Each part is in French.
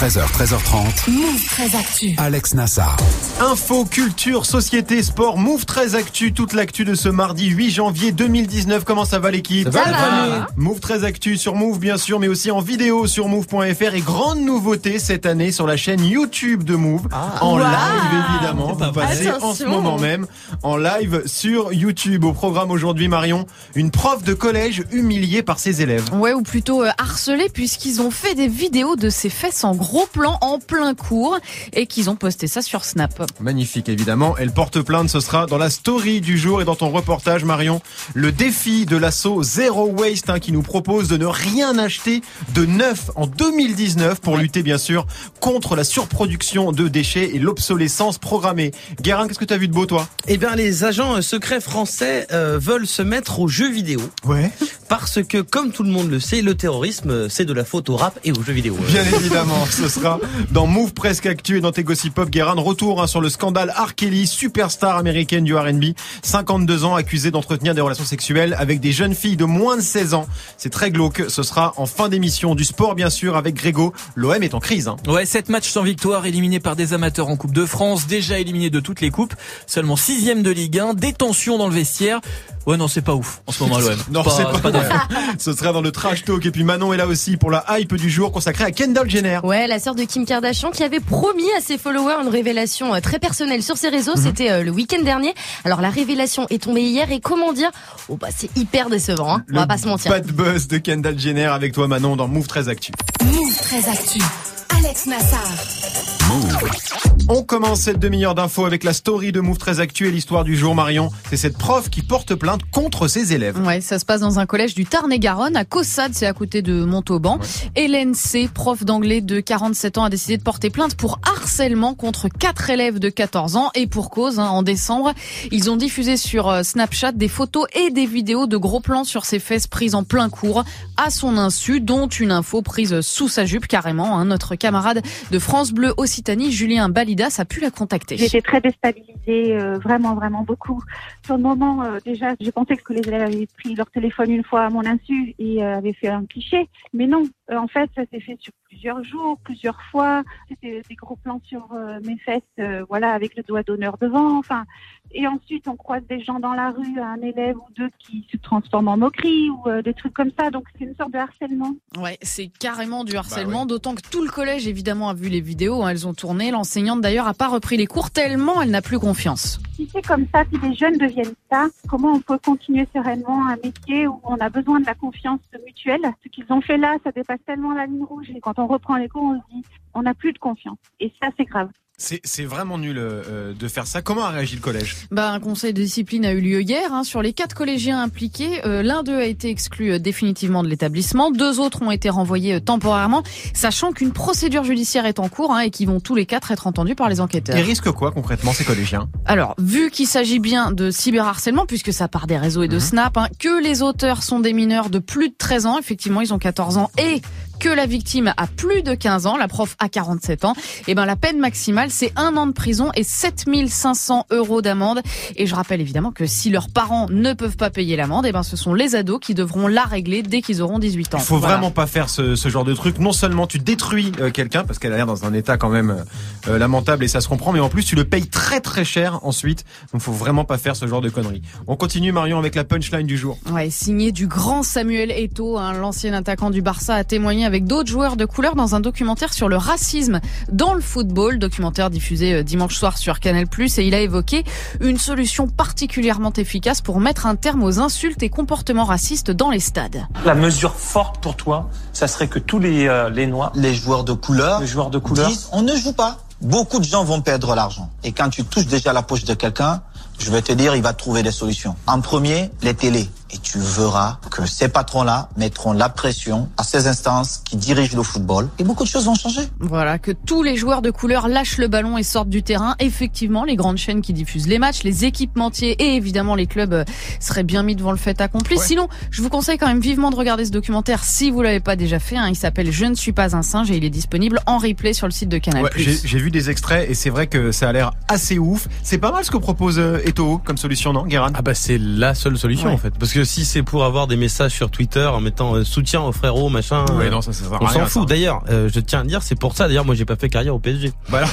13h, 13h30. Move très actu. Alex Nassar. Info, culture, société, sport, Move très actu, toute l'actu de ce mardi 8 janvier 2019. Comment ça va l'équipe Ça va, famille Move très actu sur Move bien sûr, mais aussi en vidéo sur Move.fr et grande nouveauté cette année sur la chaîne YouTube de Move. en live évidemment, vous passez en ce moment même en live sur YouTube. Au programme aujourd'hui Marion, une prof de collège humiliée par ses élèves. Ouais, ou plutôt euh, harcelés puisqu'ils ont fait des vidéos de ses fesses en gros plan en plein cours et qu'ils ont posté ça sur Snap. Magnifique évidemment. Elle porte plainte, ce sera dans la story du jour et dans ton reportage Marion. Le défi de l'assaut Zero Waste hein, qui nous propose de ne rien acheter de neuf en 2019 pour lutter bien sûr contre la surproduction de déchets et l'obsolescence programmée. Guérin, qu'est-ce que tu as vu de beau toi? Eh bien, les agents euh, secrets français euh, veulent se mettre aux jeux vidéo Ouais. parce que, comme tout le monde le sait, le terrorisme, euh, c'est de la faute au rap et aux jeux vidéo. Bien évidemment, ce sera dans Move Presque Actu et dans tes Gossip Pop. Guérin, de retour hein, sur le scandale R. Kelly, superstar américaine du R&B, 52 ans, accusée d'entretenir des relations sexuelles avec des jeunes filles de moins de 16 ans. C'est très glauque. Ce sera en fin d'émission du sport, bien sûr, avec Grégo. L'OM est en crise. Hein. Ouais, 7 matchs sans victoire, éliminés par des amateurs en Coupe de France, déjà éliminés de toutes les coupes, seulement sixième de Ligue 1, des tensions dans le vestiaire. Ouais, non, c'est pas ouf en ce moment à l'OM. Non, c'est pas, vrai. Ce sera dans le trash talk. Et puis Manon est là aussi pour la hype du jour consacrée à Kendall Jenner. Ouais, la sœur de Kim Kardashian qui avait promis à ses followers une révélation euh, très personnelle sur ses réseaux. C'était euh, le week-end dernier. Alors la révélation est tombée hier et comment dire? Oh bah c'est hyper décevant. Hein On va pas se mentir. Bad buzz de Kendall Jenner avec toi Manon dans Move 13 Actu. Move très actu. Alex Nassar. On commence cette demi-heure d'infos avec la story de Move 13 Actu et l'histoire du jour Marion. C'est cette prof qui porte plainte contre ses élèves. Ouais, ça se passe dans un collège du Tarn-et-Garonne, à Caussade, c'est à côté de Montauban. Hélène C, prof d'anglais de 47 ans, a décidé de porter plainte pour harcèlement contre quatre élèves de 14 ans et pour cause. hein, en décembre, ils ont diffusé sur euh, Snapchat des photos et des vidéos de gros plans sur ses fesses prises en plein cours à son insu, dont une info prise sous sa jupe carrément. hein. Notre camarade de France Bleu Occitanie, Julien Balidas, a pu la contacter. J'étais très déstabilisée, euh, vraiment, vraiment beaucoup. Sur le moment, euh, déjà, je pensais que les élèves avaient pris leur téléphone une fois à mon insu et euh, avaient fait un cliché. Mais non, en fait, ça s'est fait sur plusieurs jours, plusieurs fois. C'était des gros plans sur mes fesses, voilà, avec le doigt d'honneur devant. Enfin, et ensuite, on croise des gens dans la rue, un élève ou deux qui se transforment en moquerie ou euh, des trucs comme ça. Donc, c'est une sorte de harcèlement. Ouais, c'est carrément du harcèlement, d'autant que tout le collège évidemment a vu les vidéos, hein, elles ont tourné. L'enseignante d'ailleurs a pas repris les cours tellement elle n'a plus confiance. Si c'est comme ça, si les jeunes deviennent ça, comment on peut continuer sereinement un métier où on a besoin de la confiance mutuelle? Ce qu'ils ont fait là, ça dépasse tellement la ligne rouge. Et quand on reprend les cours, on se dit, on n'a plus de confiance. Et ça, c'est grave. C'est vraiment nul euh, de faire ça. Comment a réagi le collège? Bah, un conseil de discipline a eu lieu hier. hein. Sur les quatre collégiens impliqués, euh, l'un d'eux a été exclu euh, définitivement de l'établissement. Deux autres ont été renvoyés euh, temporairement, sachant qu'une procédure judiciaire est en cours hein, et qu'ils vont tous les quatre être entendus par les enquêteurs. Ils risquent quoi concrètement ces collégiens? Alors, vu qu'il s'agit bien de cyberharcèlement, puisque ça part des réseaux et de Snap, hein, que les auteurs sont des mineurs de plus de 13 ans, effectivement, ils ont 14 ans, et que la victime a plus de 15 ans, la prof a 47 ans, et ben la peine maximale, c'est un an de prison et 7500 euros d'amende. Et je rappelle évidemment que si leurs parents ne peuvent pas payer l'amende, et ben ce sont les ados qui devront la régler dès qu'ils auront 18 ans. Il faut Voilà. vraiment pas faire ce, ce genre de truc. Non seulement tu détruis euh, quelqu'un parce qu'elle a l'air dans un état quand même euh, lamentable et ça se comprend, mais en plus tu le payes très très cher ensuite. Donc faut vraiment pas faire ce genre de conneries. On continue Marion avec la punchline du jour. Ouais, signé du grand Samuel Eto'o, hein, l'ancien attaquant du Barça, a témoigné avec d'autres joueurs de couleur dans un documentaire sur le racisme dans le football, documentaire diffusé euh, dimanche soir sur Canal+, et il a évoqué une solution particulièrement efficace pour mettre un terme aux insultes et comportements racistes dans les stades. La mesure forte pour toi, ça serait que tous les, euh, les noirs, les joueurs de couleur les joueurs de couleur, disent on ne joue pas. Beaucoup de gens vont perdre l'argent. Et quand tu touches déjà la poche de quelqu'un, je vais te dire, il va trouver des solutions. En premier, les télés. Et tu verras que ces patrons-là mettront la pression à ces instances qui dirigent le football et beaucoup de choses vont changer. Voilà, que tous les joueurs de couleur lâchent le ballon et sortent du terrain. Effectivement, les grandes chaînes qui diffusent les matchs, les équipementiers et évidemment les clubs euh, seraient bien mis devant le fait accompli. Sinon, je vous conseille quand même vivement de regarder ce documentaire si vous l'avez pas déjà fait. hein. Il s'appelle Je ne suis pas un singe et il est disponible en replay sur le site de Canal+. Ouais, j'ai vu des extraits et c'est vrai que ça a l'air assez ouf. C'est pas mal ce que propose euh, Eto'o comme solution, non, Guérin? Ah bah c'est la seule solution Ouais. en fait. Parce que si c'est pour avoir des messages sur Twitter en mettant euh, soutien aux frérots, machin, Ouais, euh, non, ça, ça sert à on rien, s'en fout. D'ailleurs, euh, je tiens à dire, c'est pour ça. D'ailleurs, moi j'ai pas fait carrière au PSG. Voilà.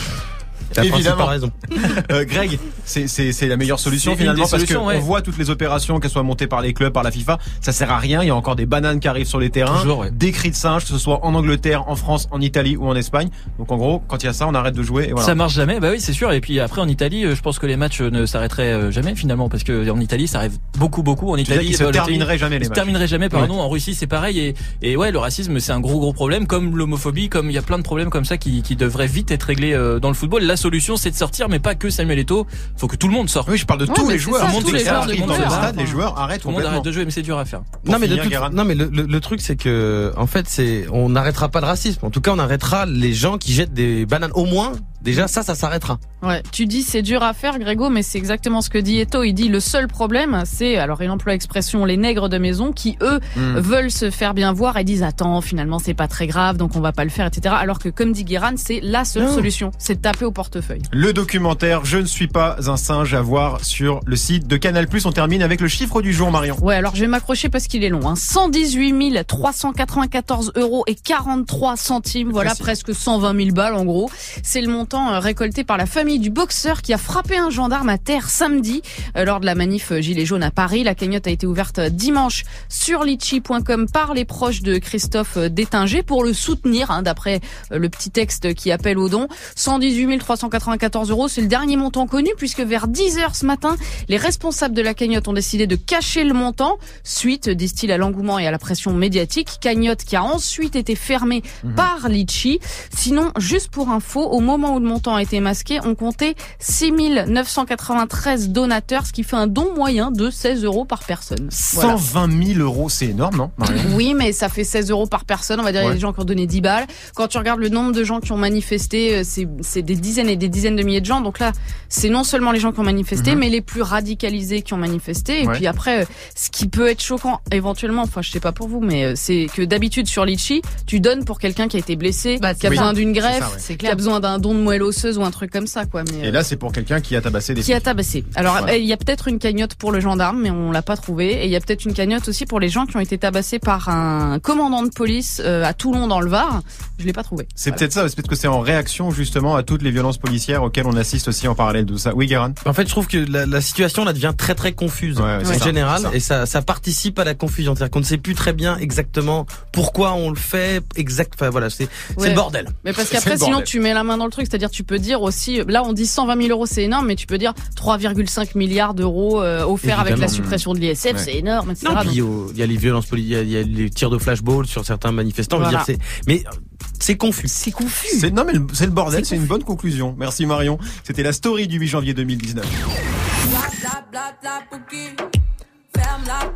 La Évidemment. raison. Euh, Greg, c'est la meilleure solution finalement parce qu'on ouais. voit toutes les opérations qu'elles soient montées par les clubs, par la FIFA, ça sert à rien. Il y a encore des bananes qui arrivent sur les terrains, Toujours, ouais. des cris de singe, que ce soit en Angleterre, en France, en Italie ou en Espagne. Donc en gros, quand il y a ça, on arrête de jouer. Et voilà. Ça marche jamais, bah oui, c'est sûr. Et puis après en Italie, euh, je pense que les matchs euh, ne s'arrêteraient jamais finalement, parce que en Italie, ça arrive beaucoup, beaucoup. En Italie, qu'ils se termineraient jamais les Ils se termineraient jamais, pardon. En Russie, c'est pareil. Et, et ouais, le racisme, c'est un gros, gros problème, comme l'homophobie, comme il y a plein de problèmes comme ça qui, qui devraient vite être réglés dans le football. La solution, c'est de sortir, mais pas que Samuel Eto'o. Faut que tout le monde sorte. Oui, je parle de Ouais, tous les joueurs. ça, les joueurs dans le stade, les joueurs arrêtent Tout le monde arrête de jouer, mais c'est dur à faire. Pour non mais, le truc, non mais le, le- le truc c'est que en fait c'est on n'arrêtera pas le racisme. En tout cas on arrêtera les gens qui jettent des bananes. Au moins déjà ça ça s'arrêtera. Ouais, tu dis c'est dur à faire, Grégo, mais c'est exactement ce que dit Eto. Il dit le seul problème, c'est, alors il emploie l'expression les nègres de maison qui eux Hmm. veulent se faire bien voir et disent attends finalement c'est pas très grave donc on va pas le faire, etc. Alors que comme dit Guérin, c'est la seule Non. solution, c'est de taper au portefeuille. Le documentaire Je ne suis pas un singe à voir sur le site de Canal+. On termine avec le chiffre du jour, Marion. Ouais, alors je vais m'accrocher parce qu'il est long. Hein. 118 394 euros et 43 centimes. Voilà, presque 120 000 balles en gros. C'est le montant euh, récolté par la famille du boxeur qui a frappé un gendarme à terre samedi euh, lors de la manif euh, Gilets jaunes à Paris. La cagnotte a été ouverte dimanche sur litchi.com par les proches de Christophe Détinger pour le soutenir, hein, d'après le petit texte qui appelle au don. 118 394 euros, c'est le dernier montant connu puisque vers 10 heures ce matin, les responsables de la cagnotte ont décidé de cacher le montant suite, disent-ils, à l'engouement et à la pression médiatique. Cagnotte qui a ensuite été fermée par Litchi. Sinon, juste pour info, au moment où le montant a été masqué, on comptait 6 993 donateurs, ce qui fait un don moyen de 16 euros par personne. Voilà. 120 000 euros, c'est énorme, non Marion Oui, mais ça fait 16 euros par personne. On va dire il y a Ouais. des gens qui ont donné 10 balles. Quand tu regardes le nombre de gens qui ont manifesté, euh, c'est des dizaines et des dizaines de milliers de gens. Donc là, c'est non seulement les gens qui ont manifesté, Mhm. mais les plus radicalisés qui ont manifesté. Et Ouais. puis après, euh, ce qui peut être choquant éventuellement, enfin je sais pas pour vous, mais euh, c'est que d'habitude sur Litchi, tu donnes pour quelqu'un qui a été blessé, Bah, qui a besoin d'une greffe, ça, ouais. Qui a besoin d'un don de moelle osseuse ou un truc comme ça, quoi. Mais Et là, c'est pour quelqu'un qui a tabassé des qui a tabassé. Alors Voilà. euh, il y a peut-être une cagnotte pour le gendarme, mais on l'a pas trouvé. Et il y a peut-être une cagnotte aussi pour les gens qui ont été tabassés par un commandant de police euh, à Toulon dans le Var. Je l'ai pas trouvé. C'est peut-être ça, c'est peut-être que c'est en réaction justement à toutes les violences policières auxquelles on assiste aussi en parallèle de ça. Oui, Guérin? En fait je trouve que la, la situation là devient très très confuse Ouais, ouais, c'est en ça, général ça. et ça ça participe à la confusion. C'est-à-dire qu'on ne sait plus très bien exactement pourquoi on le fait exact. Enfin voilà c'est c'est Ouais. le bordel. Mais parce qu'après, sinon, tu mets la main dans le truc. C'est-à-dire, tu peux dire aussi, là, on dit 120 000 euros, c'est énorme, mais tu peux dire 3,5 milliards d'euros euh, offerts avec la suppression de l'ISF, Ouais. c'est énorme, etc. Non, puis euh, il y a les violences politiques, il y a- il y, a les tirs de flashball sur certains manifestants. Je veux dire, c'est- mais euh, c'est confus. c'est confus. C'est non mais c'est le bordel, C'est c'est une bonne conclusion. Merci Marion. C'était la story du 8 janvier 2019.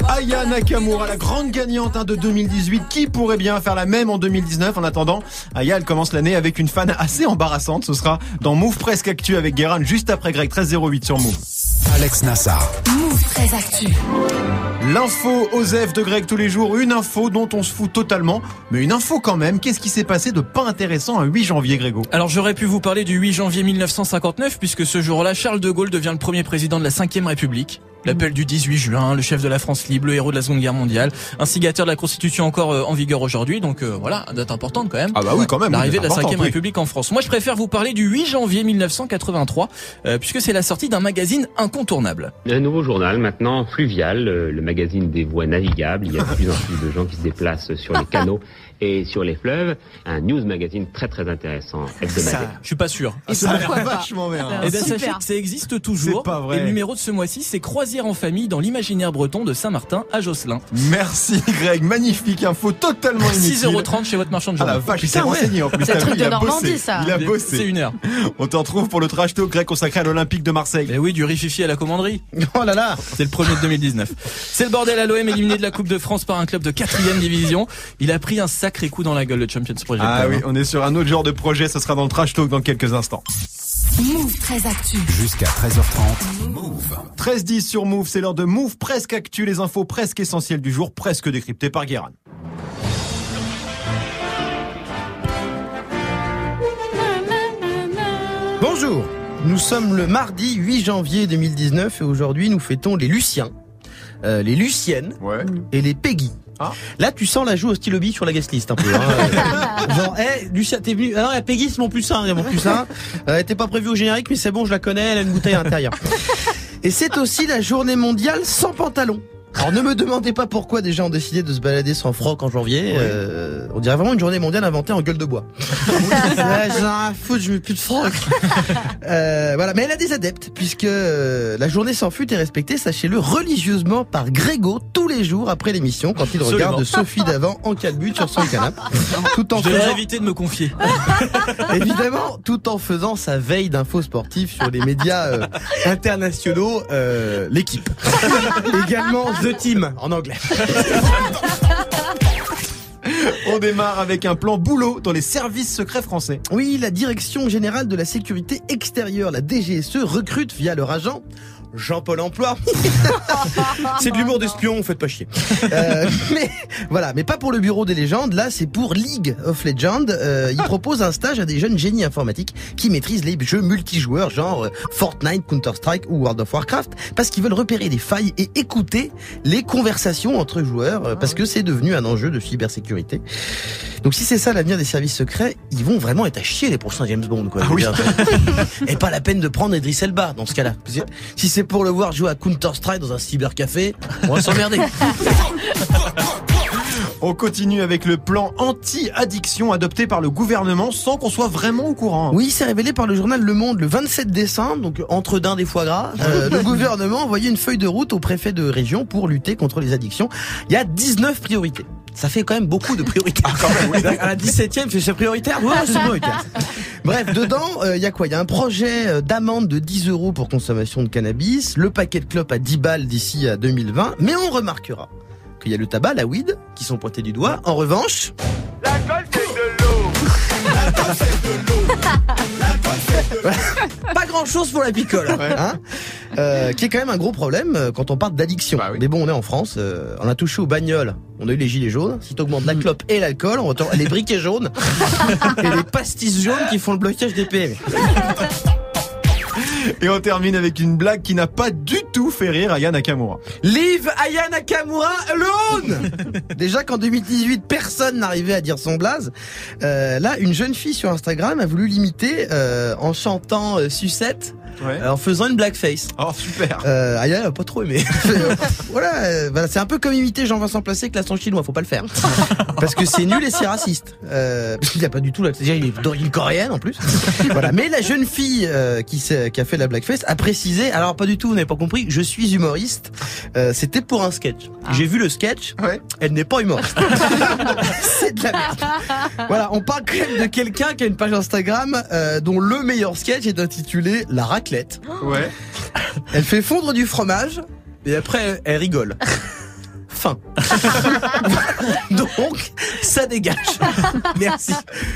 Aya Nakamura, la grande gagnante hein, de 2018, qui pourrait bien faire la même en 2019 En attendant, Aya, elle commence l'année avec une fan assez embarrassante. Ce sera dans Move Presque Actu avec Guérin, juste après Greg 1308 sur Move. Alex Nassar. Move très actu. L'info Osef de Greg tous les jours, une info dont on se fout totalement, mais une info quand même. Qu'est-ce qui s'est passé de pas intéressant un 8 janvier, Grégo? Alors j'aurais pu vous parler du 8 janvier 1959 puisque ce jour-là, Charles de Gaulle devient le premier président de la 5ème République. L'appel du 18 juin, le chef de la France libre, le héros de la Seconde Guerre mondiale, instigateur de la Constitution encore euh, en vigueur aujourd'hui. Donc euh, voilà, date importante quand même. Ah bah oui, quand même. L'arrivée oui, de la c'est 5ème important, oui. République en France. Moi, je préfère vous parler du 8 janvier 1983, euh, puisque c'est la sortie d'un magazine incontournable. Un nouveau journal maintenant fluvial, euh, le magazine des voies navigables. Il y a de plus en plus de gens qui se déplacent sur les canaux Et sur les fleuves, un news magazine très très intéressant. Je suis pas sûr. Ah, ça vachement bien. Eh bien, sachez que ça existe toujours. C'est pas vrai. Et le numéro de ce mois-ci, c'est Croisière en famille dans l'imaginaire breton de Saint-Martin à Josselin. Merci Greg, magnifique info totalement inutile. 6,30€ chez votre marchand de Ah la journaux. vache, il s'est renseigné en plus. C'est le T'as truc de a bossé. Normandie, ça. Il a C'est bossé. une heure. On te retrouve pour le trash talk grec consacré à l'Olympique de Marseille. Mais oui, du rififi à la commanderie. Oh là là C'est le premier de 2019. C'est le bordel à l'OM éliminé de la Coupe de France par un club de quatrième division. Il a pris un sacré coup dans la gueule, le Champions Project. Ah oui, on est sur un autre genre de projet, ce sera dans le trash talk dans quelques instants. Move très actu. Jusqu'à 13h30. Move. 13-10 sur Move, c'est l'heure de Move presque actu, les infos presque essentielles du jour, presque décryptées par Guérin. Bonjour Nous sommes le mardi 8 janvier 2019 et aujourd'hui nous fêtons les Luciens, euh, les Luciennes Ouais. et les Peggy. Ah. Là, tu sens la joue au stylo sur la guest list un peu. Hein. Genre, hé, Lucien, t'es venu. Ah non, la Peggy, c'est mon plus un, mon plus un. Euh, elle était pas prévue au générique, mais c'est bon, je la connais, elle a une bouteille à l'intérieur. Et c'est aussi la journée mondiale sans pantalon. Alors ne me demandez pas pourquoi des gens ont décidé de se balader sans froc en janvier. Euh, on dirait vraiment une journée mondiale inventée en gueule de bois. Ouais, j'en ai rien à foutre, je mets plus de froc. Euh, voilà, mais elle a des adeptes puisque euh, la journée sans fut est respectée, sachez-le, religieusement par Grégo tous les jours après l'émission quand il Absolument. regarde Sophie d'avant en calbut sur son canapé, tout en Je faisant éviter de me confier. évidemment tout en faisant sa veille d'infos sportifs sur les médias euh, internationaux, euh, l'équipe. Également The Team en anglais. On démarre avec un plan boulot dans les services secrets français. Oui, la Direction Générale de la Sécurité Extérieure, la DGSE, recrute via leur agent Jean-Paul Emploi. c'est de l'humour d'espion, faites pas chier. Euh, mais voilà, mais pas pour le bureau des légendes. Là, c'est pour League of Legends. Euh, il propose un stage à des jeunes génies informatiques qui maîtrisent les jeux multijoueurs, genre euh, Fortnite, Counter Strike ou World of Warcraft, parce qu'ils veulent repérer des failles et écouter les conversations entre joueurs, euh, parce que c'est devenu un enjeu de cybersécurité. Donc si c'est ça l'avenir des services secrets, ils vont vraiment être à chier les prochains James Bond, quoi. dire. Et pas la peine de prendre Idris Elba dans ce cas-là. Si c'est pour le voir jouer à Counter Strike dans un cybercafé, on va s'emmerder. On continue avec le plan anti-addiction adopté par le gouvernement sans qu'on soit vraiment au courant. Oui, c'est révélé par le journal Le Monde le 27 décembre, donc entre d'un des foie gras. euh, le gouvernement a envoyé une feuille de route au préfet de région pour lutter contre les addictions. Il y a 19 priorités. Ça fait quand même beaucoup de priorités. À la 17e, c'est prioritaire Ouais, c'est prioritaire. Bref, dedans, euh, il y a quoi? Il y a un projet euh, d'amende de 10 euros pour consommation de cannabis, le paquet de clopes à 10 balles d'ici à 2020, mais on remarquera qu'il y a le tabac, la weed, qui sont pointés du doigt. En revanche... pas grand chose pour la picole, hein. Euh, qui est quand même un gros problème euh, quand on parle d'addiction. Mais bon, on est en France, euh, on a touché aux bagnoles, on a eu les gilets jaunes. Si t'augmentes la clope et l'alcool, on retrouve les briquets jaunes. Et les pastis jaunes qui font le blocage des PME. Et on termine avec une blague qui n'a pas du tout fait rire Aya Nakamura. Leave Aya Nakamura alone Déjà qu'en 2018, personne n'arrivait à dire son blaze. Euh, là, une jeune fille sur Instagram a voulu l'imiter euh, en chantant euh, Sucette. Euh, en faisant une blackface. Oh super. Euh, Aya elle a pas trop aimé. Voilà, euh, voilà, c'est un peu comme imiter Jean-Vincent Placé avec l'accent chinois, faut pas le faire. Parce que c'est nul et c'est raciste. Euh, parce qu'il a pas du tout la, c'est-à-dire il est d'origine coréenne en plus. Voilà, mais la jeune fille euh, qui, a fait la blackface a précisé, alors pas du tout, vous n'avez pas compris, je suis humoriste. Euh, C'était pour un sketch. J'ai vu le sketch. Elle n'est pas humoriste. c'est de la merde. Voilà, on parle quand même de quelqu'un qui a une page Instagram euh, dont le meilleur sketch est intitulé La raclette. Ouais. Elle fait fondre du fromage et après elle, elle rigole. Donc, ça dégage. Merci.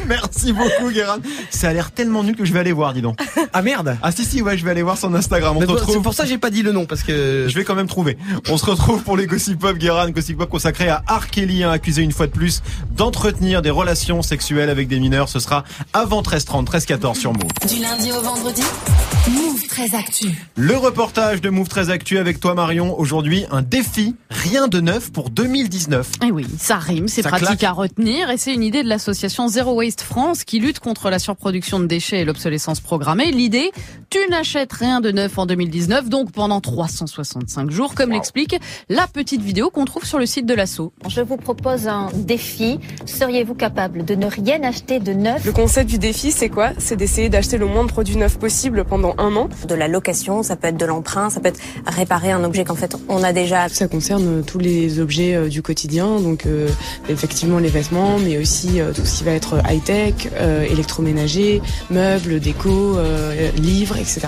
Merci beaucoup, Guérin. Ça a l'air tellement nul que je vais aller voir, dis donc. Ah merde. Ah si si, ouais, je vais aller voir son Instagram. On bon, retrouve. C'est pour ça que j'ai pas dit le nom parce que Je vais quand même trouver. On se retrouve pour les Gossip Pop, Guérin, Gossip Pop consacré à R. Kelly, hein, accusé une fois de plus d'entretenir des relations sexuelles avec des mineurs. Ce sera avant 13h30, 13h14 sur Move. Du lundi au vendredi Move très actu. Le reportage de Move très Actu avec toi Marion. Aujourd'hui, un défi, rien de neuf pour 2019. Et Eh oui, ça rime, c'est pratique claque. à retenir et c'est une idée de l'association Zero Waste France qui lutte contre la surproduction de déchets et l'obsolescence programmée. L'idée, tu n'achètes rien de neuf en 2019, donc pendant 365 jours, comme l'explique la petite vidéo qu'on trouve sur le site de l'asso. Je vous propose un défi. Seriez-vous capable de ne rien acheter de neuf? Le concept du défi, c'est quoi? C'est d'essayer d'acheter le moins de produits neufs possible pendant un an. De la location, ça peut être de l'emprunt, ça peut être réparer un objet qu'en fait on a déjà. Ça concerne tous les objets euh, du quotidien, donc euh, effectivement les vêtements, mais aussi euh, tout ce qui va être high-tech, euh, électroménager, meubles, déco, euh, livres, etc.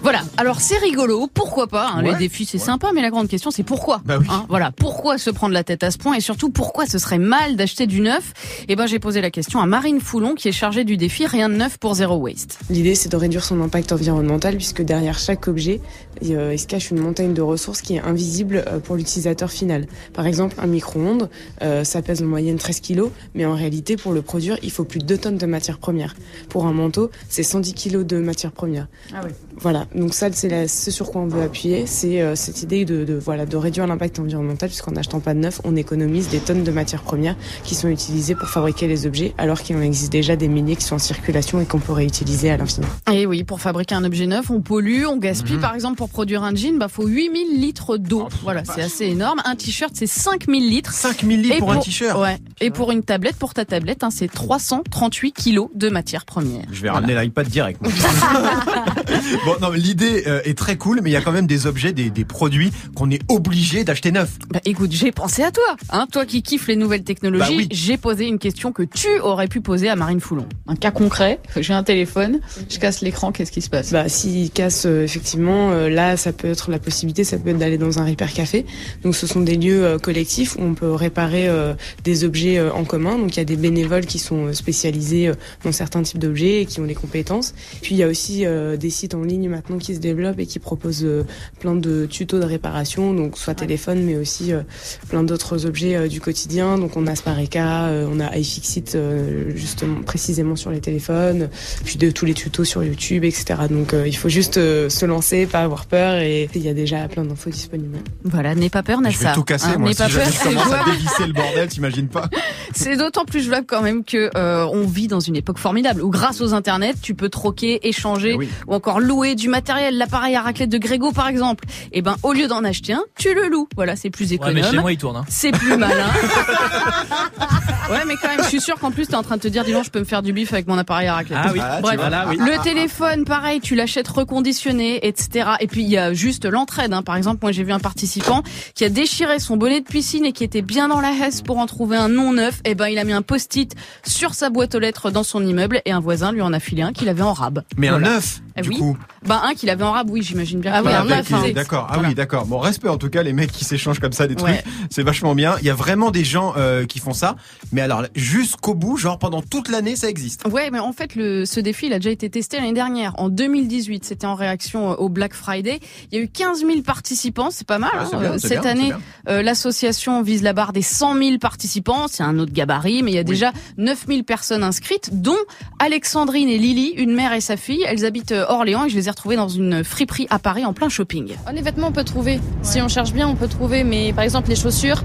Voilà, alors c'est rigolo, pourquoi pas hein, Ouais. Les défis c'est sympa, mais la grande question c'est pourquoi? Bah oui. hein, Voilà, pourquoi se prendre la tête à ce point? Et surtout pourquoi ce serait mal d'acheter du neuf? Eh ben j'ai posé la question à Marine Foulon qui est chargée du défi Rien de neuf pour Zero Waste. L'idée, c'est de réduire son impact environnemental puisque derrière chaque objet, il, euh, il se cache une montagne de ressources qui est invisible euh, pour l'utilisateur final. Par exemple, un micro-ondes, euh, ça pèse en moyenne 13 kilos, mais en réalité, pour le produire, il faut plus de 2 tonnes de matières premières. Pour un manteau, c'est 110 kilos de matières premières. Ah oui. Voilà, donc ça, c'est ce sur quoi on veut appuyer, c'est euh, cette idée de, de, voilà, de réduire l'impact environnemental puisqu'en n'achetant pas de neuf, on économise des tonnes de matières premières qui sont utilisées pour fabriquer les objets, alors qu'il en existe déjà des milliers qui sont en circulation et qu'on pourrait utiliser à l'infini. Et oui, pour fabriquer un objet neuf, on pollue, on gaspille. Mhm. Par exemple, pour produire un jean, bah faut 8000 litres d'eau. voilà, c'est assez énorme. Un t-shirt, c'est 5000 litres. 5000 litres pour un t-shirt Ouais. Et pour une tablette, pour ta tablette, hein, c'est 338 kilos de matières premières. Je vais ramener l'iPad direct. bon, non, mais l'idée euh, est très cool, mais il y a quand même des objets, des, des produits qu'on est obligé d'acheter neufs. Bah écoute, j'ai pensé à toi, hein, toi qui kiffes les nouvelles technologies. Bah oui. J'ai posé une question que tu aurais pu poser à Marine Foulon. Un cas concret, j'ai un téléphone, je casse l'écran, qu'est-ce qui se passe? Bah, s'il casse, euh, effectivement, euh, là, ça peut être la possibilité, ça peut être d'aller dans un repair café. Donc, ce sont des lieux euh, collectifs où on peut réparer des objets en commun. Donc, il y a des bénévoles qui sont spécialisés dans certains types d'objets et qui ont des compétences. Puis, il y a aussi des sites en ligne maintenant qui se développent et qui proposent plein de tutos de réparation, donc soit téléphone, mais aussi plein d'autres objets du quotidien. Donc, on a Spareka, on a iFixit, justement, précisément sur les téléphones, puis de tous les tutos sur YouTube, etc. Donc, il faut juste euh, se lancer, pas avoir peur, et il y a déjà plein d'infos disponibles. Voilà, n'aie pas peur, Je Nessa. vais tout casser, Hein, moi. n'aie Si pas peur, je c'est commence à dévisser le bordel, t'imagines pas C'est d'autant plus jouable quand même que euh, on vit dans une époque formidable où grâce aux internets, tu peux troquer, échanger Eh oui. ou encore louer du matériel, l'appareil à raclette de Grégo par exemple. Et ben au lieu d'en acheter un, tu le loues. Voilà, c'est plus Ouais, économe. mais chez moi, il tourne. Hein. C'est plus malin. ouais, mais quand même, je suis sûr qu'en plus, t'es en train de te dire, dis je peux me faire du bif avec mon appareil à raclette. Ah oui. Ah, Bref, vois, là, oui. le téléphone, pareil, tu l'achètes reconditionné, etc. Et puis il y a juste l'entraide. Hein. Par exemple, moi j'ai vu un participant qui a déchiré son bonnet de piscine et qui était bien dans la hesse pour en trouver un non neuf. Et ben il a mis un post-it sur sa boîte aux lettres dans son immeuble et un voisin lui en a filé un qu'il avait en rab. Mais un neuf, Eh du oui. coup. Bah un qu'il avait en rab, oui, j'imagine bien. Ah oui, un neuf, hein. D'accord. Ah Voilà. oui, d'accord. Bon, respect en tout cas les mecs qui s'échangent comme ça des trucs. Ouais. C'est vachement bien. Il y a vraiment des gens euh, qui font ça. Mais alors jusqu'au bout, genre pendant toute l'année, ça existe. Ouais, mais en fait, le, ce défi, il a déjà été testé l'année dernière, en 2018. C'était en réaction euh, au Black Friday. Il y a eu 15 000 participants, c'est pas mal. Ah, hein. bien, Euh, Cette bien, année, euh, l'association vise la barre des 100 000 participants. C'est un autre gabarit, mais il y a déjà 9 000 personnes inscrites, dont Alexandrine et Lily, une mère et sa fille. Elles habitent Orléans et je les ai retrouvées dans une friperie à Paris en plein shopping. Oh, les vêtements, on peut trouver. Si on cherche bien, on peut trouver. Mais par exemple, les chaussures,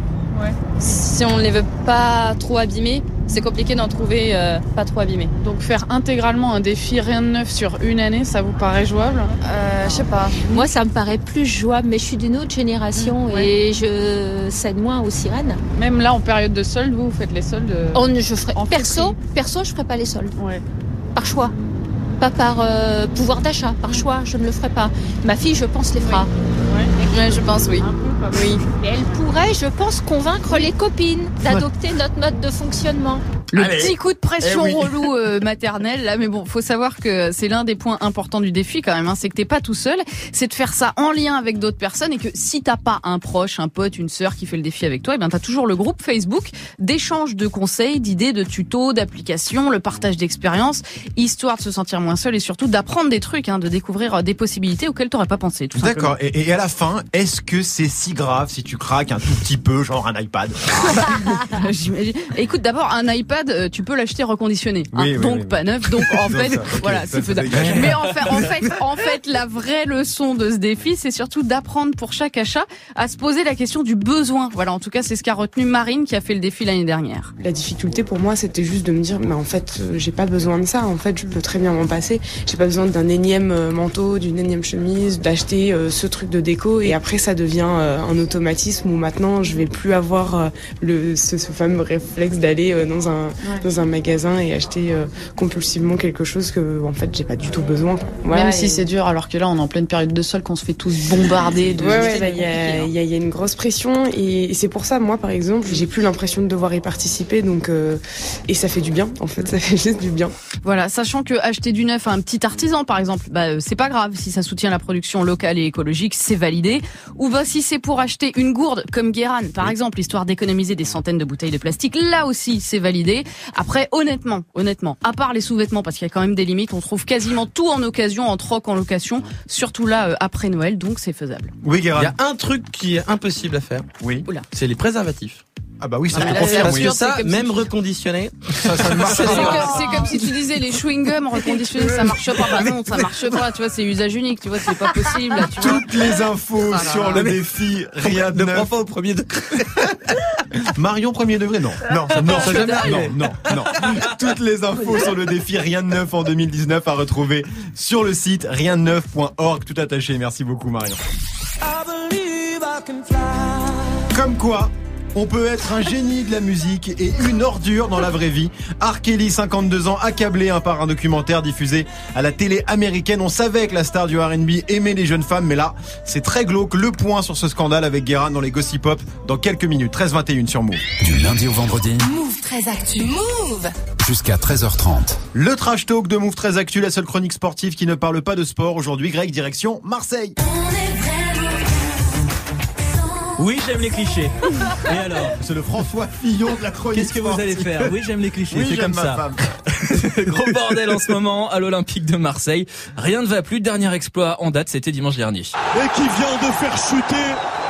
si on ne les veut pas trop abîmés, c'est compliqué d'en trouver euh, pas trop abîmés. Donc faire intégralement un défi rien de neuf sur une année, ça vous paraît jouable? Euh, je sais pas. Moi, ça me paraît plus jouable, mais je suis d'une autre génération Mmh, et je cède moins aux sirènes. Même là, en période de solde, vous, vous faites les soldes euh, On, je ferai, En perso, perso, je ferai pas les soldes. Ouais. Par choix. Pas par euh, pouvoir d'achat, par choix, je ne le ferai pas. Ma fille, je pense, les fera. Ouais, je pense, oui. Oui. Elle pourrait, je pense, convaincre les copines d'adopter notre mode de fonctionnement. Le Allez. petit coup de pression Eh oui. relou euh, maternel là, mais bon, faut savoir que c'est l'un des points importants du défi quand même. Hein, c'est que t'es pas tout seul, c'est de faire ça en lien avec d'autres personnes et que si t'as pas un proche, un pote, une sœur qui fait le défi avec toi, et ben t'as toujours le groupe Facebook d'échange de conseils, d'idées, de tutos, d'applications, le partage d'expériences, histoire de se sentir moins seul et surtout d'apprendre des trucs, hein, de découvrir euh, des possibilités auxquelles t'aurais pas pensé. D'accord. Et, et à la fin, est-ce que c'est si grave si tu craques un tout petit peu, genre un iPad? J'imagine. Écoute, d'abord un iPad, euh, tu peux l'acheter reconditionné. hein. Oui, donc oui, pas neuf. Donc en fait, ça, voilà, c'est faisable. Mais en fait, en fait, en fait, la vraie leçon de ce défi, c'est surtout d'apprendre pour chaque achat à se poser la question du besoin. Voilà, en tout cas, c'est ce qu'a retenu Marine qui a fait le défi l'année dernière. La difficulté pour moi, c'était juste de me dire, mais en fait, euh, j'ai pas besoin de ça. En fait, je peux très bien m'en passer. J'ai pas besoin d'un énième euh, manteau, d'une énième chemise, d'acheter ce truc de déco. Et après, ça devient un automatisme où maintenant, je vais plus avoir le ce, ce fameux réflexe d'aller dans un dans un magasin et acheter euh, compulsivement quelque chose que en fait, j'ai pas du tout besoin. Voilà, Même et- si c'est dur, alors que là, on est en pleine période de solde, qu'on se fait tous bombarder de. Ouais, il y, a- hein. y a, il y a une grosse pression et, et c'est pour ça, moi, par exemple, j'ai plus l'impression de devoir y participer, donc euh, et ça fait du bien. En fait, ça fait juste du bien. Voilà, sachant que acheter du neuf à un petit artisan, par exemple, bah, euh, c'est pas grave. Si ça soutient la production locale et écologique, c'est validé. Ou bah, si c'est pour acheter une gourde, comme Guéran, par exemple, histoire d'économiser des centaines de bouteilles de plastique, là aussi, c'est validé. Après, honnêtement, honnêtement, à part les sous-vêtements, parce qu'il y a quand même des limites, on trouve quasiment tout en occasion, en troc, en location, surtout là, euh, après Noël, donc c'est faisable. Oui, Guérin. Il y a un truc qui est impossible à faire. Oui. C'est les préservatifs. Ah bah oui, ça Ah, te confirme. c'est oui. absurde, Ça, même si- reconditionné. Ça, marche C'est pas. comme, c'est comme si tu disais les chewing-gums reconditionnés, ça marche pas. Bah non, ça marche pas. Tu vois, c'est usage unique. Tu vois, c'est pas possible. là, Tu vois. Toutes les infos Ah là sur là. le défi, rien de Ne prends neuf. pas au premier degré. Marion premier degré, non. Non, ça, non, ça Que jamais dalle. Non, non, non. Toutes les infos sur le défi Rien de neuf en 2019 à retrouver sur le site rien de neuf.org. Tout attaché. Merci beaucoup, Marion. Comme quoi, on peut être un génie de la musique et une ordure dans la vraie vie. R. Kelly, 52 ans, accablé hein, par un documentaire diffusé à la télé américaine. On savait que la star du R&B aimait les jeunes femmes, mais là, c'est très glauque. Le point sur ce scandale avec Guérin dans les Gossip Pop dans quelques minutes. 13-21 sur Move. Du lundi au vendredi Move très actu. Move jusqu'à 13h30. Le trash talk de Move très actu, la seule chronique sportive qui ne parle pas de sport. Aujourd'hui, Greg, direction Marseille. Oui, j'aime les clichés. Et alors C'est le François Fillon de la chronique Qu'est-ce que vous allez faire Oui, j'aime les clichés. Oui, c'est j'aime comme ma ça. femme. Gros bordel en ce moment à l'Olympique de Marseille. Rien ne va plus. Dernier exploit en date, c'était dimanche dernier. et qui vient de faire chuter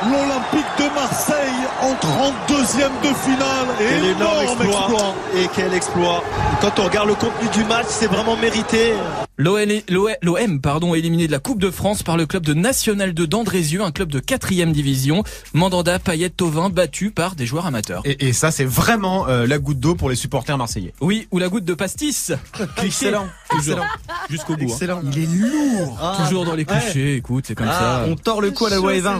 l'Olympique de Marseille en 32e de finale. Quel énorme Énorme exploit. exploit. Et quel exploit. Quand on regarde le contenu du match, c'est vraiment mérité. L'OL L'OM pardon, éliminé de la Coupe de France par le club de National 2 d'Andrézieux, un club de 4 division. Mandanda, Payet, Tovin, battus par des joueurs amateurs. Et, et ça, c'est vraiment euh, la goutte d'eau pour les supporters marseillais. Oui, ou la goutte de pastis. Excellent. Toujours. Excellent. Jusqu'au bout. hein. Excellent. Il est lourd. Ah. Toujours dans les clichés, écoute, c'est comme Ah, ça. on tord le cou à la loi. Bon,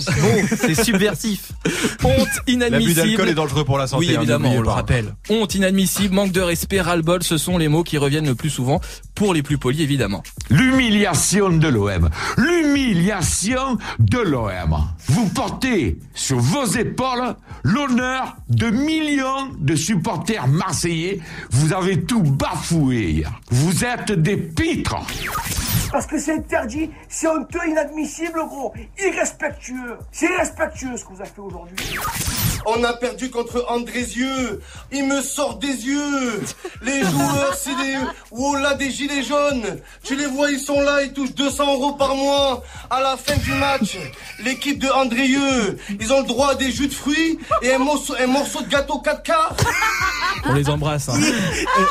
c'est subversif. Honte L'abus d'alcool inadmissible. est dangereux pour la santé. Oui, hein, évidemment, on le rappelle. Honte inadmissible, manque de respect, ras-le-bol, ce sont les mots qui reviennent le plus souvent, pour les plus polis évidemment. L'humiliation de l'OM. L'humiliation de l'OM. Vous portez sur vos épaules l'honneur de millions de supporters marseillais. Vous avez tout bafoué hier. Vous êtes des pitres. Parce que c'est interdit, c'est honteux, inadmissible, gros. Irrespectueux. C'est irrespectueux ce que vous avez fait aujourd'hui. On a perdu contre Andrézieux. Il me sort des yeux. Les joueurs, c'est des Wola des gilets jaunes. Tu les vois, ils sont là, ils touchent 200 euros par mois. À la fin du match, l'équipe de Andrézieux, ils ont le droit à des jus de fruits et un morceau, un morceau de gâteau 4 quarts. On les embrasse. hein.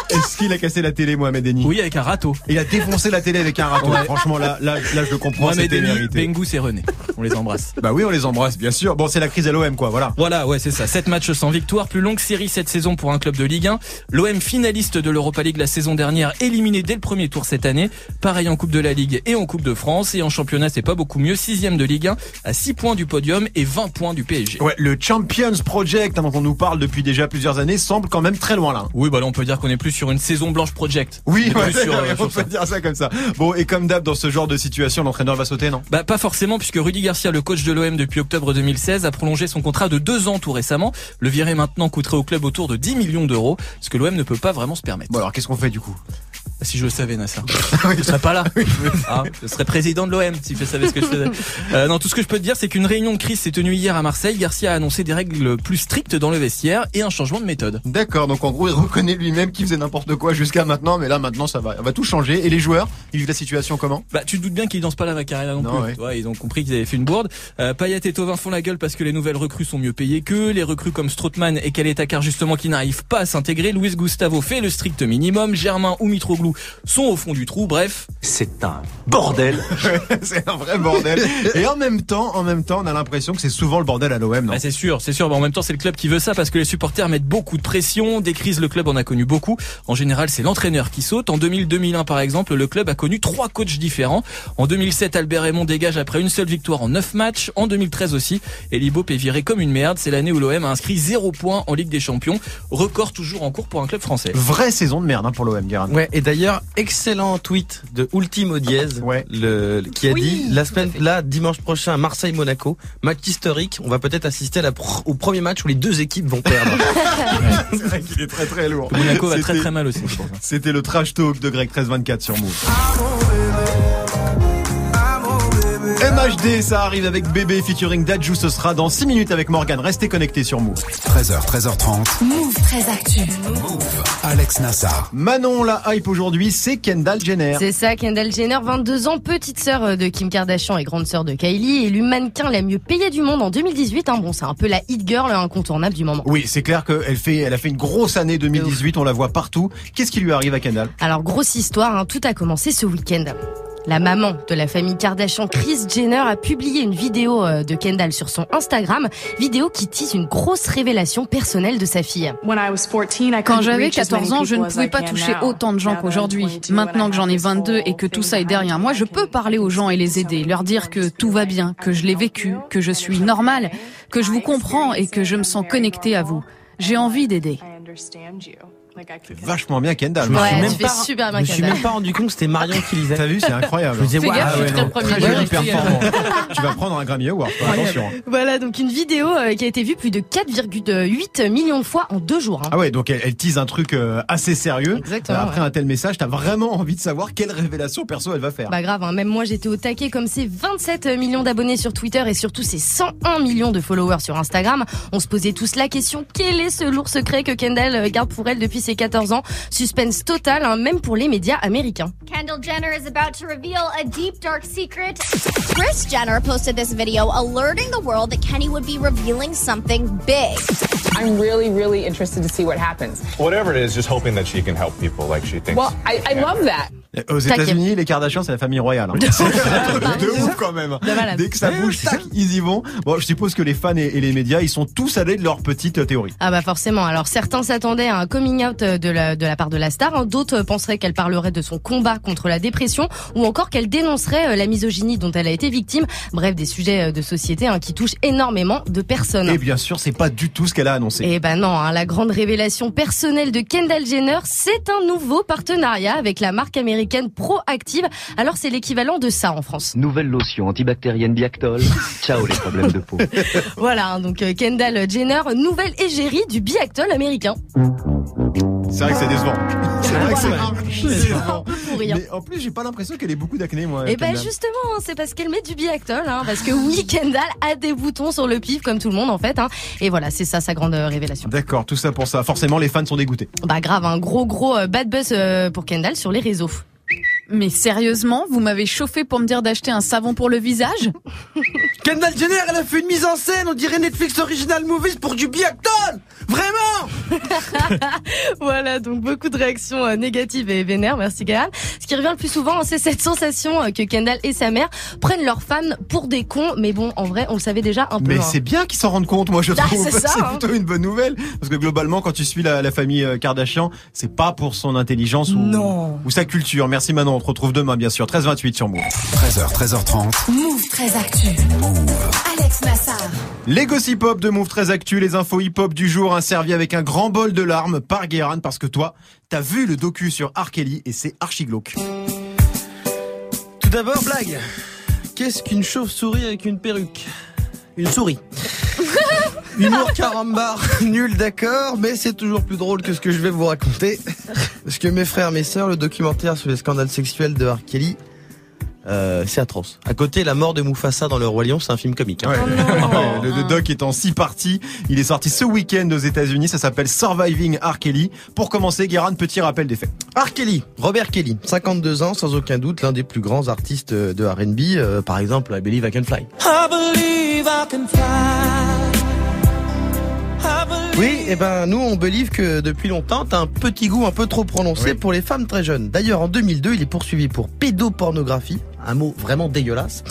Est-ce qu'il a cassé la télé, Mohamed Eni Oui, avec un râteau. Il a défoncé la télé avec un râteau. Ouais. Franchement, là, là, là, je le comprends, Mohamed Eni. Bengus et René. On les embrasse. Bah oui, on les embrasse, bien sûr. Bon, c'est la crise à l'OM, quoi, voilà. Voilà, ouais, c'est ça. 7 matchs sans victoire, plus longue série cette saison pour un club de Ligue 1. L'OM finaliste de l'Europa League la saison dernière, éliminé dès le premier tour cette année. Pareil en Coupe de la Ligue et en Coupe de France. Et en championnat, c'est pas beaucoup mieux. Sixième de Ligue 1, à 6 points du podium et 20 points du PSG. Ouais, le Champions Project, hein, dont on nous parle depuis déjà plusieurs années, semble quand même très loin là. Oui, bah là, on peut dire qu'on est plus sur une saison blanche project. Oui, On ouais, sur, euh, on sur peut ça. dire ça comme ça. Bon, et comme d'hab, dans ce genre de situation, l'entraîneur va sauter, non? Bah pas forcément puisque Rudy Garcia, le coach de l'OM depuis octobre 2016, a prolongé son contrat de deux ans tout récemment. Le virer maintenant coûterait au club autour de 10 millions d'euros, ce que l'OM ne peut pas vraiment se permettre. Bon, alors qu'est-ce qu'on fait du coup? Si je le savais, Nasser. je serais pas là. Hein, je serais président de l'OM si je savais ce que je faisais. Euh, non, tout ce que je peux te dire, c'est qu'une réunion de crise s'est tenue hier à Marseille. Garcia a annoncé des règles plus strictes dans le vestiaire et un changement de méthode. D'accord, donc en gros, il reconnaît lui-même qu'il faisait n'importe quoi jusqu'à maintenant, mais là, maintenant, ça va, ça va tout changer. Et les joueurs, ils vivent la situation comment? Bah, tu te doutes bien qu'ils dansent pas la Macarena non, Non, plus. ouais. Ils ont compris qu'ils avaient fait une bourde. Euh, Payet et Tovin font la gueule parce que les nouvelles recrues sont mieux payées qu'eux. Les recrues comme Strootman et Caleta justement qui n'arrivent pas à s'intégrer. Luis Gustavo fait le strict minimum. Germain ou Mitroglou sont au fond du trou. Bref. C'est un bordel. c'est un vrai bordel. Et en même temps, en même temps, on a l'impression que c'est souvent le bordel à l'OM, Bah, c'est sûr, c'est sûr. Mais en même temps, c'est le club qui veut ça parce que les supporters mettent beaucoup de pression. Des crises, le club en a connu beaucoup. En général, c'est l'entraîneur qui saute. En 2000-2001, par exemple, le club a connu trois coachs différents. En 2007, Albert Raymond dégage après une seule victoire en neuf matchs. En 2013 aussi, Eli Boep est viré comme une merde. C'est l'année où l'OM a inscrit zéro point en Ligue des Champions. Record toujours en cours pour un club français. Vraie saison de merde hein, pour l'OM, Guérin. Ouais, et d'ailleurs, excellent tweet de Ultimo Diez, le, qui a Oui, dit la semaine, là, dimanche prochain, Marseille-Monaco, match historique. On va peut-être assister à la pr- au premier match où les deux équipes vont perdre. c'est vrai qu'il est très très lourd. Monaco va très C'était- très mal aussi. C'était le trash talk de Greg 1324 sur Move. MHD, ça arrive avec Bébé featuring Dadju, ce sera dans 6 minutes avec Morgan. Restez connectés sur Move. 13h, 13h30. Move très actu. Alex Nassar. Manon, la hype aujourd'hui, c'est Kendall Jenner. C'est ça, Kendall Jenner, 22 ans, petite sœur de Kim Kardashian et grande sœur de Kylie, élue mannequin la mieux payée du monde en 2018. Hein. Bon, c'est un peu la hit girl incontournable du moment. Oui, c'est clair qu'elle fait, elle a fait une grosse année 2018, on la voit partout. Qu'est-ce qui lui arrive à Kendall? Alors, grosse histoire, hein, tout a commencé ce week-end. La maman de la famille Kardashian, Kris Jenner, a publié une vidéo euh, de Kendall sur son Instagram, vidéo qui tease une grosse révélation personnelle de sa fille. Quand j'avais 14 ans, je ne pouvais pas toucher autant de gens qu'aujourd'hui. Maintenant que j'en ai 22 et que tout ça est derrière moi, je peux parler aux gens et les aider, leur dire que tout va bien, que je l'ai vécu, que je suis normale, que je vous comprends et que je me sens connectée à vous. J'ai envie d'aider. C'est vachement bien Kendall. Ouais, suis même tu fais pas- super bien, Je me suis même pas rendu compte que c'était Marion qui lisait. T'as vu, c'est incroyable. Je me disais, gaffe, ouais, je suis non. très joli performant. tu vas prendre un Grammy Award, attention. Voilà, donc une vidéo euh, qui a été vue plus de 4,8 millions de fois en deux jours. hein. Ah ouais, donc elle, elle tease un truc euh, assez sérieux. Exactement, Après ouais. un tel message, t'as vraiment envie de savoir quelle révélation perso elle va faire. Bah grave, hein, même moi j'étais au taquet comme ces 27 millions d'abonnés sur Twitter et surtout ces 101 millions de followers sur Instagram. On se posait tous la question, quel est ce lourd secret que Kendall euh, garde pour elle depuis ses 14 ans Suspense total, hein, même pour les médias américains. Kendall Jenner is about to reveal a deep dark secret. Kris Jenner posted this video alerting the world that Kenny would be revealing something big. I'm really, really interested to see what happens. Whatever it is, just hoping that she can help people like she thinks. Well, I, I love that. Aux. États-Unis, les Kardashians, c'est la famille royale. hein. C'est de ouf quand même. Dès que ça bouge, tac, ils y vont. Bon, je suppose que les fans et, les médias, ils sont tous allés de leur petite euh, théorie. Ah bah forcément. Alors certains s'attendaient à un coming out de la, de la part de la star, hein. d'autres penseraient qu'elle parlerait de son combat contre la dépression ou encore qu'elle dénoncerait euh, la misogynie dont elle a été victime. Bref, des sujets euh, de société hein, qui touchent énormément de personnes. Et bien sûr, c'est pas du tout ce qu'elle a annoncé. Eh ben non, hein, la grande révélation personnelle de Kendall Jenner, c'est un nouveau partenariat avec la marque américaine Proactive. Alors c'est l'équivalent de ça en France. Nouvelle lotion antibactérienne Biactol. Ciao les problèmes de peau. Voilà, hein, donc euh, Kendall Jenner, nouvelle égérie du Biactol américain. C'est vrai que c'est décevant. C'est vrai que c'est décevant. Mais en plus, j'ai pas l'impression qu'elle ait beaucoup d'acné, moi. Et ben Kendall. justement, hein, c'est parce qu'elle met du Biactol, hein, parce que oui, Kendall a des boutons sur le pif comme tout le monde en fait. Hein, et voilà, c'est ça sa grande euh, révélation. D'accord, tout ça pour ça. Forcément, les fans sont dégoûtés. Bah grave, un gros gros euh, bad buzz euh, pour Kendall sur les réseaux. Mais sérieusement, vous m'avez chauffé pour me dire d'acheter un savon pour le visage? Kendall Jenner, elle a fait une mise en scène, on dirait Netflix Original Movies pour du Biactol Vraiment voilà, donc beaucoup de réactions euh, négatives et vénères, merci Gaël. Ce qui revient le plus souvent, c'est cette sensation euh, que Kendall et sa mère prennent leurs fans pour des cons, mais bon, en vrai, on le savait déjà un peu. Mais hein. c'est bien qu'ils s'en rendent compte, moi je Ah, trouve. c'est hein. plutôt une bonne nouvelle. Parce que globalement, quand tu suis la, la famille euh, Kardashian, c'est pas pour son intelligence ou, Non. ou sa culture. Merci Manon, on te retrouve demain bien sûr. 13h28 sur Move. 13h, 13h30. Move très actu. Alex Nassar. Les gossip hop de Move très actu, les infos hip hop du jour, hein, servi avec un grand bol de larmes par Guéran parce que toi, t'as vu le docu sur R. Kelly et c'est archi glauque. Tout d'abord, blague. Qu'est-ce qu'une chauve-souris avec une perruque? Une souris. Humour carambar, nul d'accord, mais c'est toujours plus drôle que ce que je vais vous raconter. Parce que mes frères, mes sœurs, le documentaire sur les scandales sexuels de R. Kelly, euh, c'est atroce. À côté, la mort de Mufasa dans Le Roi Lion, c'est un film comique. hein. Ouais, le, le doc est en six parties. Il est sorti ce week-end aux États-Unis. Ça s'appelle Surviving R. Kelly. Pour commencer, Guérin, petit rappel des faits. R. Kelly, Robert Kelly, 52 ans, sans aucun doute, l'un des plus grands artistes de R&B. euh, par exemple, I Believe I Can Fly. I believe I can fly. Oui, et ben nous on believe que depuis longtemps t'as un petit goût un peu trop prononcé pour les femmes très jeunes. D'ailleurs en 2002 il est poursuivi pour pédopornographie, un mot vraiment dégueulasse.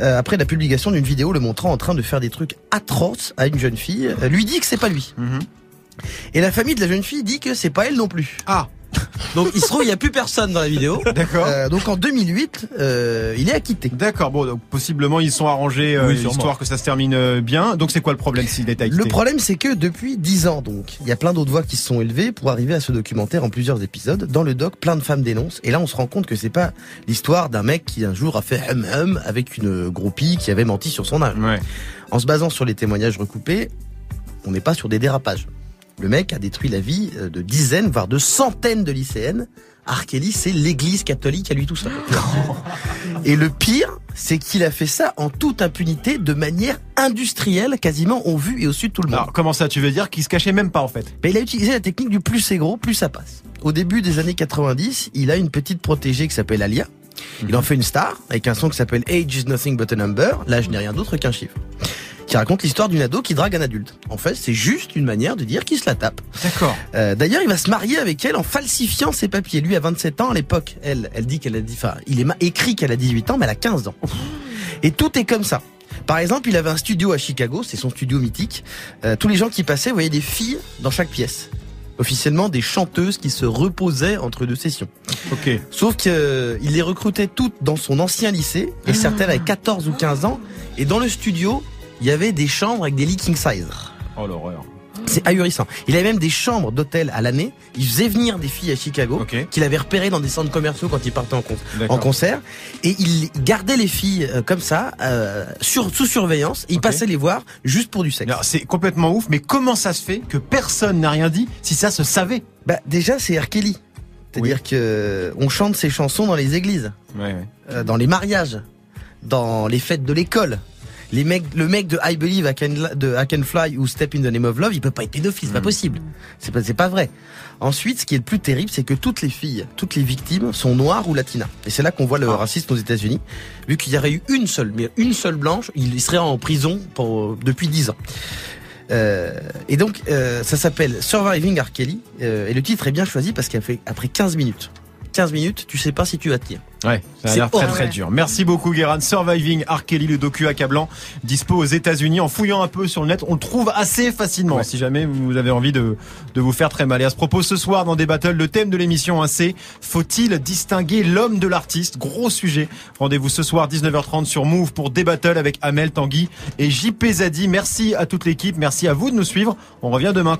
Euh, après la publication d'une vidéo le montrant en train de faire des trucs atroces à une jeune fille, euh, lui dit que c'est pas lui. Et la famille de la jeune fille dit que c'est pas elle non plus. Ah. Donc il se trouve il y a plus personne dans la vidéo. D'accord. Euh, donc en 2008 euh, il est acquitté. D'accord, bon, donc possiblement ils sont arrangés, euh, Oui, histoire que ça se termine bien. Donc c'est quoi le problème s'il est acquitté Le problème, c'est que depuis 10 ans, donc, il y a plein d'autres voix qui se sont élevées pour arriver à ce documentaire en plusieurs épisodes. Dans le doc, plein de femmes dénoncent. Et là, on se rend compte que c'est pas l'histoire d'un mec qui un jour a fait hum hum avec une groupie qui avait menti sur son âge. En se basant sur les témoignages recoupés, on n'est pas sur des dérapages. Le mec a détruit la vie euh, de dizaines, voire de centaines de lycéennes. Kelly, c'est l'église catholique à lui tout seul. Et le pire, c'est qu'il a fait ça en toute impunité, de manière industrielle, quasiment au vu et au su de tout le monde. Alors, comment ça, tu veux dire qu'il se cachait même pas en fait? Mais il a utilisé la technique du plus c'est gros, plus ça passe. Au début des années 90, il a une petite protégée qui s'appelle Alia. Il en fait une star avec un son qui s'appelle Age is nothing but a number. L'âge n'est rien d'autre qu'un chiffre. Qui raconte l'histoire d'une ado qui drague un adulte. En fait, c'est juste une manière de dire qu'il se la tape. D'accord. Euh, D'ailleurs, il va se marier avec elle en falsifiant ses papiers. Lui a 27 ans à l'époque. Elle, elle dit qu'elle a dit, enfin, il est écrit qu'elle a 18 ans, mais elle a 15 ans. Et tout est comme ça. Par exemple, il avait un studio à Chicago, c'est son studio mythique. Euh, tous les gens qui passaient voyaient des filles dans chaque pièce. Officiellement, des chanteuses qui se reposaient entre deux sessions. Ok. Sauf qu'il les recrutait toutes dans son ancien lycée, et certaines avaient 14 ou 15 ans. Et dans le studio, il y avait des chambres avec des lits king size. Oh l'horreur. C'est ahurissant. Il avait même des chambres d'hôtel à l'année. Il faisait venir des filles à Chicago qu'il avait repérées dans des centres commerciaux quand il partait en, con- en concert. Et il gardait les filles euh, comme ça, euh, sur, sous surveillance. Et il passait les voir juste pour du sexe. C'est complètement ouf, mais comment ça se fait que personne n'a rien dit si ça se savait? Bah déjà c'est R. Kelly. C'est-à-dire que on chante ses chansons dans les églises, Ouais, ouais. euh, dans les mariages, dans les fêtes de l'école. Les mecs, le mec de I Believe I Can, de I Can Fly ou Step in the Name of Love, il peut pas être pédophile, c'est pas possible. C'est pas, c'est pas vrai. Ensuite, ce qui est le plus terrible, c'est que toutes les filles, toutes les victimes sont noires ou latinas. Et c'est là qu'on voit le racisme aux États-Unis. Vu qu'il y aurait eu une seule, mais une seule blanche, il serait en prison pour, depuis 10 ans. Euh, et donc, euh, ça s'appelle Surviving R. Kelly. euh, et le titre est bien choisi parce qu'après après 15 minutes, 15 minutes, tu sais pas si tu vas tenir. Ouais, ça a C'est l'air très très dur. Merci beaucoup Guérin. Surviving R. Kelly, le docu accablant, dispo aux États-Unis. En fouillant un peu sur le net, on le trouve assez facilement. Si jamais vous avez envie de, de vous faire très mal. Et à ce propos, ce soir dans des battles, le thème de l'émission, hein, c'est faut-il distinguer l'homme de l'artiste? Gros sujet. Rendez-vous ce soir 19h30 sur Move pour des battles avec Amel Tanguy et JP Zadi. Merci à toute l'équipe. Merci à vous de nous suivre. On revient demain.